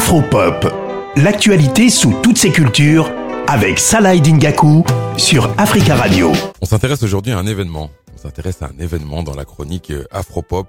Afropop, l'actualité sous toutes ses cultures avec Salah Dingaku sur Africa Radio. On s'intéresse aujourd'hui à un événement. On s'intéresse à un événement dans la chronique euh, Afropop,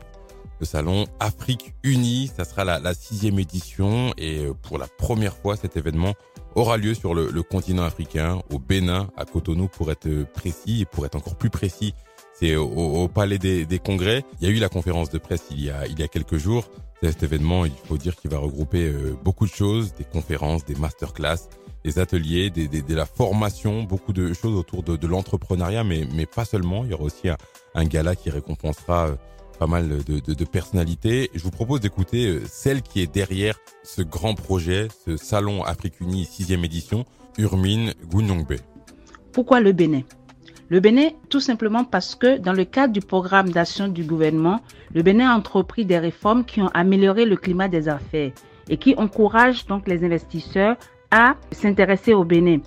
le salon Afrique Unie. Ça sera la, sixième édition et euh, pour la première fois, cet événement aura lieu sur le, continent africain, au Bénin, à Cotonou, pour être précis et pour être encore plus précis. C'est au, Palais des, Congrès. Il y a eu la conférence de presse il y a, il y a quelques jours. Cet événement, il faut dire qu'il va regrouper euh, beaucoup de choses, des conférences, des masterclass, des ateliers, des, de la formation, beaucoup de choses autour de, l'entrepreneuriat, mais, mais pas seulement. Il y aura aussi un, gala qui récompensera euh, pas mal de, personnalités. Je vous propose d'écouter euh, celle qui est derrière ce grand projet, ce Salon Afrique Unie 6 édition, Urmine Gounyongbe. Pourquoi le Bénin? Le Bénin, tout simplement parce que dans le cadre du programme d'action du gouvernement, le Bénin a entrepris des réformes qui ont amélioré le climat des affaires et qui encouragent donc les investisseurs à s'intéresser au Bénin.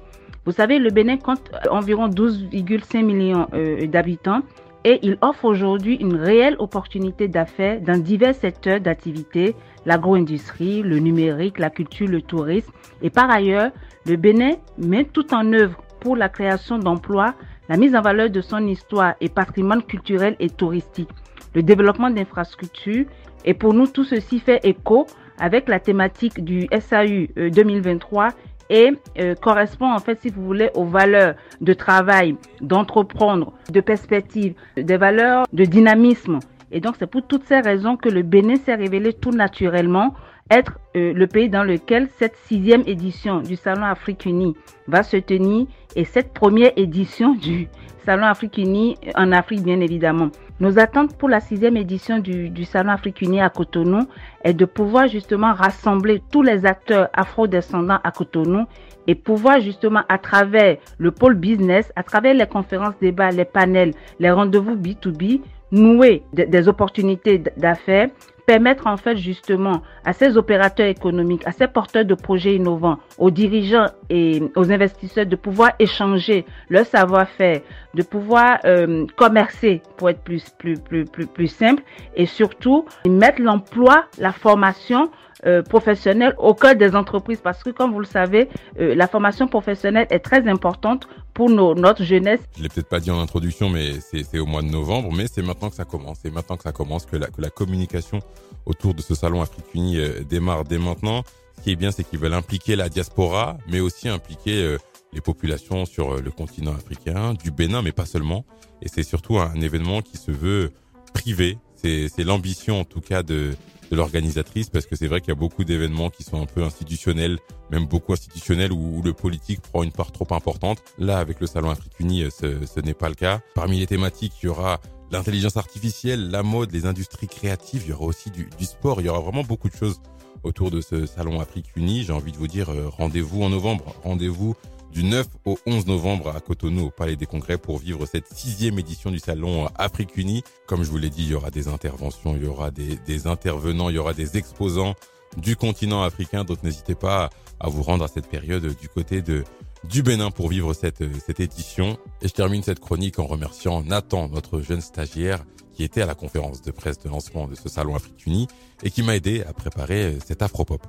Vous savez, le Bénin compte environ 12,5 millions euh, d'habitants et il offre aujourd'hui une réelle opportunité d'affaires dans divers secteurs d'activité, l'agro-industrie, le numérique, la culture, le tourisme. Et par ailleurs, le Bénin met tout en œuvre pour la création d'emplois la mise en valeur de son histoire et patrimoine culturel et touristique, le développement d'infrastructures. Et pour nous, tout ceci fait écho avec la thématique du SAU 2023 euh, et euh, correspond en fait, si vous voulez, aux valeurs de travail, d'entreprendre, de perspective, des valeurs de dynamisme. Et donc, c'est pour toutes ces raisons que le Bénin s'est révélé tout naturellement être euh, le pays dans lequel cette sixième édition du Salon Afrique Unie va se tenir et cette première édition du Salon Afrique Unie en Afrique, bien évidemment. Nos attentes pour la sixième édition du, du Salon Afrique Unie à Cotonou est de pouvoir justement rassembler tous les acteurs afro-descendants à Cotonou et pouvoir justement à travers le pôle business, à travers les conférences débats, les panels, les rendez-vous B2B, nouer des opportunités d'affaires permettre en fait justement à ces opérateurs économiques, à ces porteurs de projets innovants, aux dirigeants et aux investisseurs de pouvoir échanger leur savoir-faire, de pouvoir euh, commercer pour être plus, plus, plus, plus, plus simple et surtout mettre l'emploi, la formation euh, professionnelle au cœur des entreprises. Parce que comme vous le savez, euh, la formation professionnelle est très importante pour nos, notre jeunesse. Je l'ai peut-être pas dit en introduction, mais c'est au mois de novembre, mais c'est maintenant que ça commence. C'est maintenant que ça commence que la, que la communication autour de ce salon Afrique Unie euh, démarre dès maintenant. Ce qui est bien, c'est qu'ils veulent impliquer la diaspora, mais aussi impliquer les populations sur le continent africain, du Bénin, mais pas seulement. Et c'est surtout un événement qui se veut privé. C'est l'ambition en tout cas de, de l'organisatrice parce que c'est vrai qu'il y a beaucoup d'événements qui sont un peu institutionnels, même beaucoup institutionnels où, le politique prend une part trop importante. Là, avec le Salon Afrique Unie, ce, ce n'est pas le cas. Parmi les thématiques, il y aura l'intelligence artificielle, la mode, les industries créatives, il y aura aussi du, du sport, il y aura vraiment beaucoup de choses autour de ce Salon Afrique Unie. J'ai envie de vous dire, euh, rendez-vous en novembre, rendez-vous du 9 au 11 novembre à Cotonou au Palais des Congrès pour vivre cette sixième édition du Salon Afrique Unie. Comme je vous l'ai dit, il y aura des interventions, il y aura des, intervenants, il y aura des exposants du continent africain. Donc n'hésitez pas à vous rendre à cette période du côté du Bénin pour vivre cette, cette édition. Et je termine cette chronique en remerciant Nathan, notre jeune stagiaire, qui était à la conférence de presse de lancement de ce salon Afrique Unie et qui m'a aidé à préparer cet Afropop.